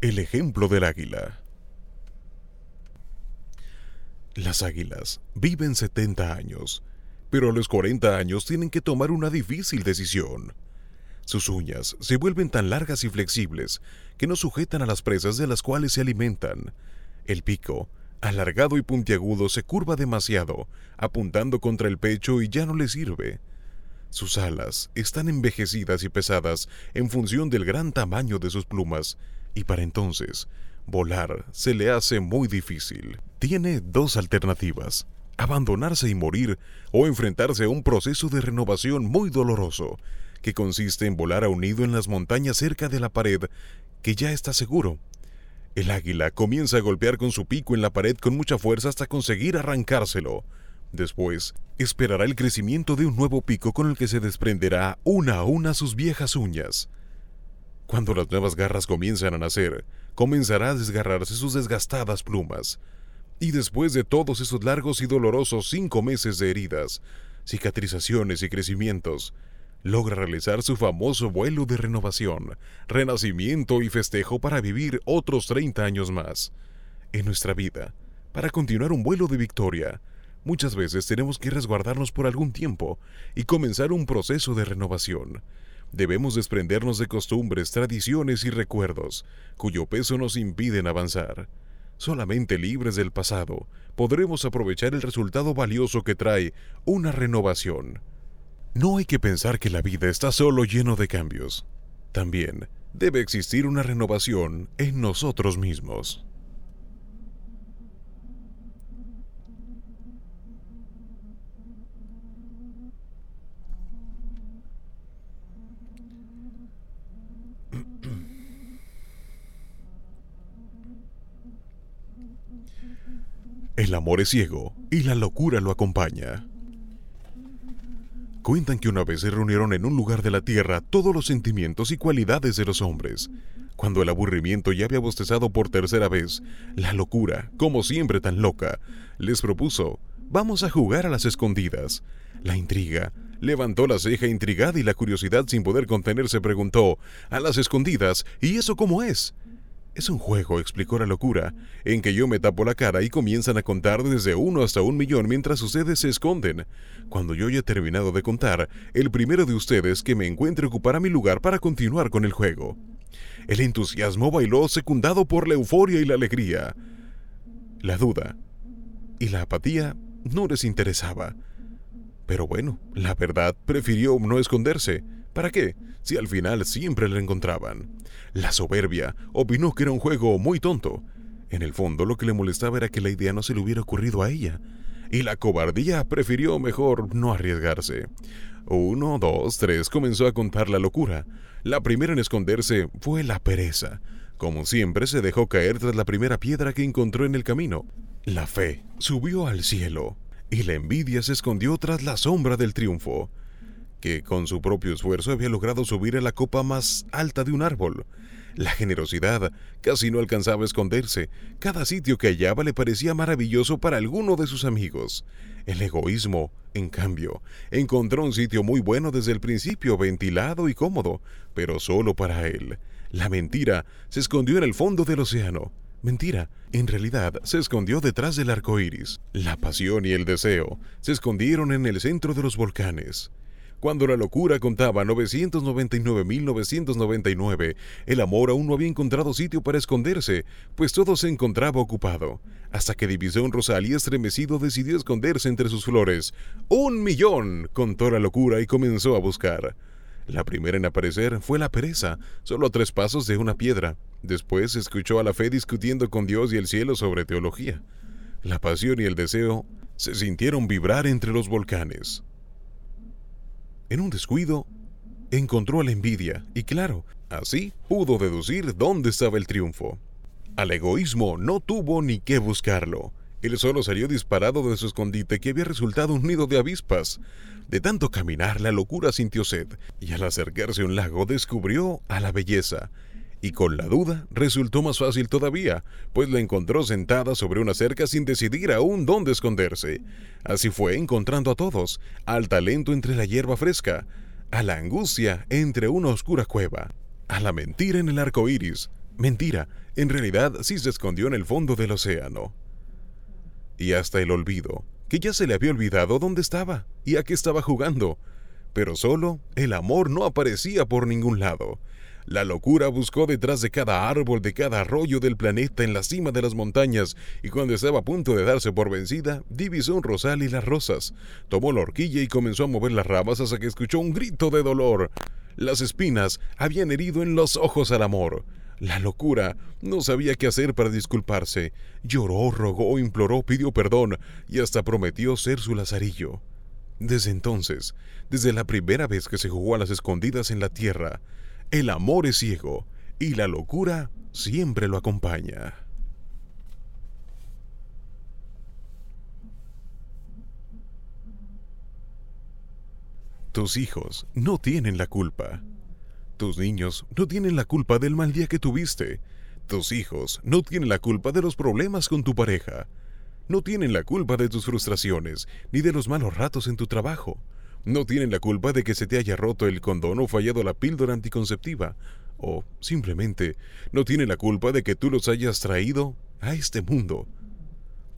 El ejemplo del águila. Las águilas viven 70 años, pero a los 40 años tienen que tomar una difícil decisión. Sus uñas se vuelven tan largas y flexibles que no sujetan a las presas de las cuales se alimentan. El pico, alargado y puntiagudo, se curva demasiado, apuntando contra el pecho y ya no le sirve. Sus alas están envejecidas y pesadas en función del gran tamaño de sus plumas, y para entonces volar se le hace muy difícil. Tiene dos alternativas, abandonarse y morir o enfrentarse a un proceso de renovación muy doloroso, que consiste en volar a un nido en las montañas cerca de la pared que ya está seguro. El águila comienza a golpear con su pico en la pared con mucha fuerza hasta conseguir arrancárselo. Después, esperará el crecimiento de un nuevo pico con el que se desprenderá una a una sus viejas uñas. Cuando las nuevas garras comienzan a nacer, comenzará a desgarrarse sus desgastadas plumas. Y después de todos esos largos y dolorosos cinco meses de heridas, cicatrizaciones y crecimientos, logra realizar su famoso vuelo de renovación, renacimiento y festejo para vivir otros 30 años más. En nuestra vida, para continuar un vuelo de victoria, muchas veces tenemos que resguardarnos por algún tiempo y comenzar un proceso de renovación. Debemos desprendernos de costumbres, tradiciones y recuerdos, cuyo peso nos impiden avanzar. Solamente libres del pasado, podremos aprovechar el resultado valioso que trae una renovación. No hay que pensar que la vida está solo lleno de cambios. También debe existir una renovación en nosotros mismos. El amor es ciego y la locura lo acompaña. Cuentan que una vez se reunieron en un lugar de la tierra todos los sentimientos y cualidades de los hombres. Cuando el aburrimiento ya había bostezado por tercera vez, la locura, como siempre tan loca, les propuso, vamos a jugar a las escondidas. La intriga levantó la ceja intrigada y la curiosidad sin poder contenerse preguntó, a las escondidas, ¿y eso cómo es? Es un juego, explicó la locura, en que yo me tapo la cara y comienzan a contar desde uno hasta un millón mientras ustedes se esconden. Cuando yo haya terminado de contar, el primero de ustedes que me encuentre ocupará mi lugar para continuar con el juego. El entusiasmo bailó secundado por la euforia y la alegría. La duda y la apatía no les interesaba. Pero bueno, la verdad prefirió no esconderse. ¿Para qué? Si al final siempre la encontraban. La soberbia opinó que era un juego muy tonto. En el fondo lo que le molestaba era que la idea no se le hubiera ocurrido a ella. Y la cobardía prefirió mejor no arriesgarse. Uno, dos, tres, comenzó a contar la locura. La primera en esconderse fue la pereza. Como siempre, se dejó caer tras la primera piedra que encontró en el camino. La fe subió al cielo, y la envidia se escondió tras la sombra del triunfo que con su propio esfuerzo había logrado subir a la copa más alta de un árbol. La generosidad casi no alcanzaba a esconderse. Cada sitio que hallaba le parecía maravilloso para alguno de sus amigos. El egoísmo, en cambio, encontró un sitio muy bueno desde el principio, ventilado y cómodo, pero solo para él. La mentira se escondió en el fondo del océano. Mentira, en realidad se escondió detrás del arco iris. La pasión y el deseo se escondieron en el centro de los volcanes. Cuando la locura contaba 999.999, el amor aún no había encontrado sitio para esconderse, pues todo se encontraba ocupado, hasta que divisó un rosal y estremecido decidió esconderse entre sus flores. ¡Un millón! contó la locura y comenzó a buscar. La primera en aparecer fue la pereza, solo a tres pasos de una piedra. Después escuchó a la fe discutiendo con Dios y el cielo sobre teología. La pasión y el deseo se sintieron vibrar entre los volcanes. En un descuido, encontró a la envidia y claro, así pudo deducir dónde estaba el triunfo. Al egoísmo no tuvo ni qué buscarlo. Él solo salió disparado de su escondite que había resultado un nido de avispas. De tanto caminar, la locura sintió sed, y al acercarse a un lago descubrió a la belleza, y con la duda resultó más fácil todavía, pues la encontró sentada sobre una cerca sin decidir aún dónde esconderse. Así fue encontrando a todos, al talento entre la hierba fresca, a la angustia entre una oscura cueva, a la mentira en el arco iris, Mentira, en realidad sí se escondió en el fondo del océano. Y hasta el olvido, que ya se le había olvidado dónde estaba y a qué estaba jugando. Pero solo el amor no aparecía por ningún lado. La locura buscó detrás de cada árbol, de cada arroyo del planeta en la cima de las montañas, y cuando estaba a punto de darse por vencida, divisó un rosal y las rosas. Tomó la horquilla y comenzó a mover las ramas hasta que escuchó un grito de dolor. Las espinas habían herido en los ojos al amor. La locura no sabía qué hacer para disculparse. Lloró, rogó, imploró, pidió perdón y hasta prometió ser su lazarillo. Desde entonces, desde la primera vez que se jugó a las escondidas en la tierra, el amor es ciego y la locura siempre lo acompaña. Tus hijos no tienen la culpa. Tus niños no tienen la culpa del mal día que tuviste. Tus hijos no tienen la culpa de los problemas con tu pareja. No tienen la culpa de tus frustraciones ni de los malos ratos en tu trabajo. No tienen la culpa de que se te haya roto el condón o fallado la píldora anticonceptiva. O simplemente no tienen la culpa de que tú los hayas traído a este mundo.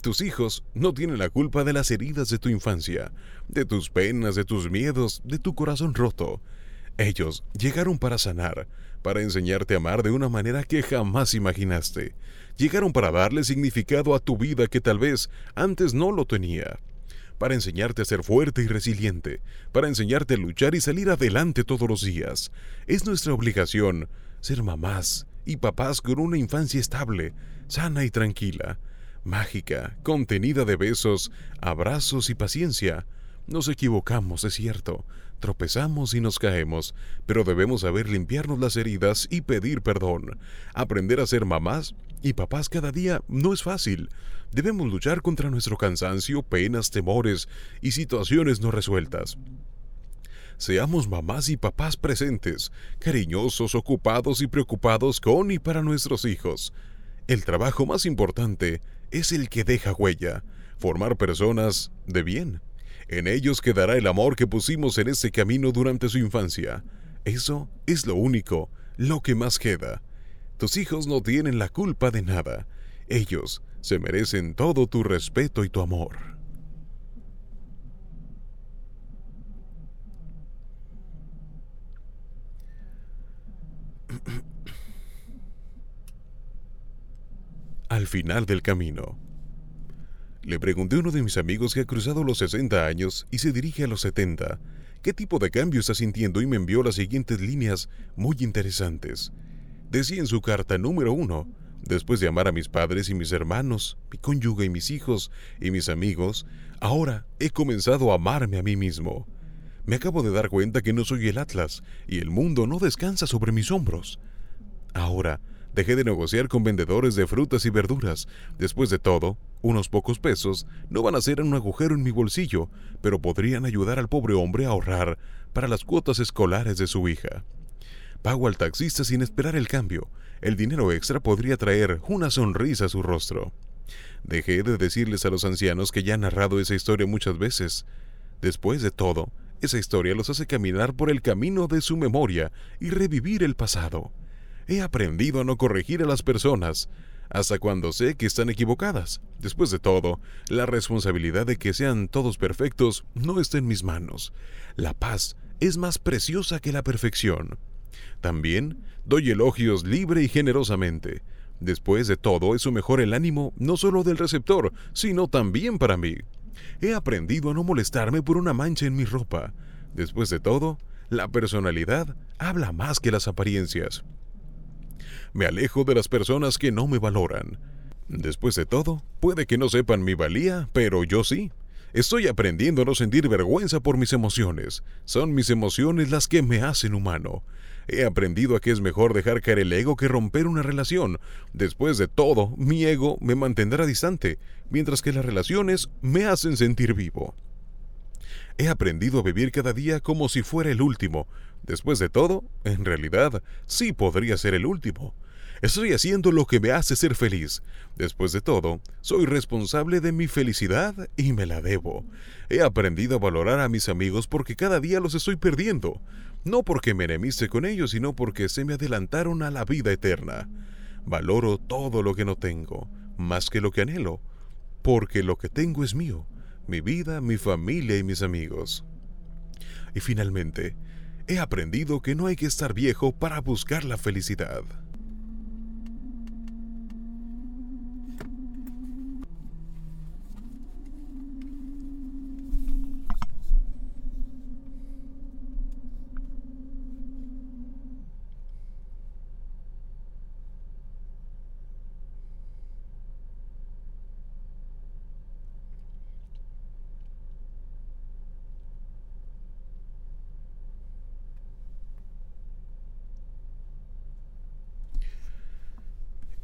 Tus hijos no tienen la culpa de las heridas de tu infancia, de tus penas, de tus miedos, de tu corazón roto. Ellos llegaron para sanar, para enseñarte a amar de una manera que jamás imaginaste. Llegaron para darle significado a tu vida que tal vez antes no lo tenía para enseñarte a ser fuerte y resiliente, para enseñarte a luchar y salir adelante todos los días. Es nuestra obligación ser mamás y papás con una infancia estable, sana y tranquila, mágica, contenida de besos, abrazos y paciencia. Nos equivocamos, es cierto, tropezamos y nos caemos, pero debemos saber limpiarnos las heridas y pedir perdón. Aprender a ser mamás y papás cada día no es fácil. Debemos luchar contra nuestro cansancio, penas, temores y situaciones no resueltas. Seamos mamás y papás presentes, cariñosos, ocupados y preocupados con y para nuestros hijos. El trabajo más importante es el que deja huella, formar personas de bien. En ellos quedará el amor que pusimos en ese camino durante su infancia. Eso es lo único, lo que más queda. Tus hijos no tienen la culpa de nada. Ellos se merecen todo tu respeto y tu amor. Al final del camino. Le pregunté a uno de mis amigos que ha cruzado los 60 años y se dirige a los 70, qué tipo de cambio está sintiendo y me envió las siguientes líneas muy interesantes. Decía en su carta número uno, Después de amar a mis padres y mis hermanos, mi cónyuge y mis hijos y mis amigos, ahora he comenzado a amarme a mí mismo. Me acabo de dar cuenta que no soy el Atlas y el mundo no descansa sobre mis hombros. Ahora dejé de negociar con vendedores de frutas y verduras. Después de todo, unos pocos pesos no van a ser un agujero en mi bolsillo, pero podrían ayudar al pobre hombre a ahorrar para las cuotas escolares de su hija. Pago al taxista sin esperar el cambio. El dinero extra podría traer una sonrisa a su rostro. Dejé de decirles a los ancianos que ya han narrado esa historia muchas veces. Después de todo, esa historia los hace caminar por el camino de su memoria y revivir el pasado. He aprendido a no corregir a las personas, hasta cuando sé que están equivocadas. Después de todo, la responsabilidad de que sean todos perfectos no está en mis manos. La paz es más preciosa que la perfección. También doy elogios libre y generosamente. Después de todo, eso mejora el ánimo no solo del receptor, sino también para mí. He aprendido a no molestarme por una mancha en mi ropa. Después de todo, la personalidad habla más que las apariencias. Me alejo de las personas que no me valoran. Después de todo, puede que no sepan mi valía, pero yo sí. Estoy aprendiendo a no sentir vergüenza por mis emociones. Son mis emociones las que me hacen humano. He aprendido a que es mejor dejar caer el ego que romper una relación. Después de todo, mi ego me mantendrá distante, mientras que las relaciones me hacen sentir vivo. He aprendido a vivir cada día como si fuera el último. Después de todo, en realidad, sí podría ser el último. Estoy haciendo lo que me hace ser feliz. Después de todo, soy responsable de mi felicidad y me la debo. He aprendido a valorar a mis amigos porque cada día los estoy perdiendo. No porque me enemiste con ellos, sino porque se me adelantaron a la vida eterna. Valoro todo lo que no tengo, más que lo que anhelo, porque lo que tengo es mío, mi vida, mi familia y mis amigos. Y finalmente, he aprendido que no hay que estar viejo para buscar la felicidad.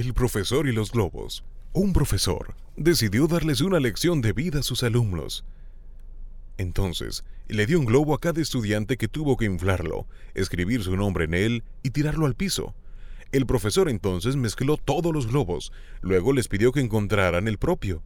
El profesor y los globos. Un profesor decidió darles una lección de vida a sus alumnos. Entonces, le dio un globo a cada estudiante que tuvo que inflarlo, escribir su nombre en él y tirarlo al piso. El profesor entonces mezcló todos los globos, luego les pidió que encontraran el propio.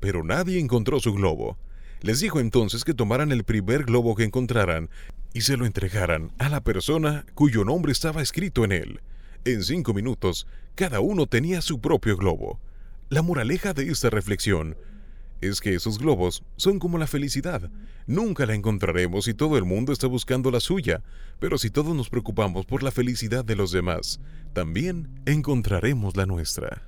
Pero nadie encontró su globo. Les dijo entonces que tomaran el primer globo que encontraran y se lo entregaran a la persona cuyo nombre estaba escrito en él. En cinco minutos, cada uno tenía su propio globo. La moraleja de esta reflexión es que esos globos son como la felicidad. Nunca la encontraremos si todo el mundo está buscando la suya, pero si todos nos preocupamos por la felicidad de los demás, también encontraremos la nuestra.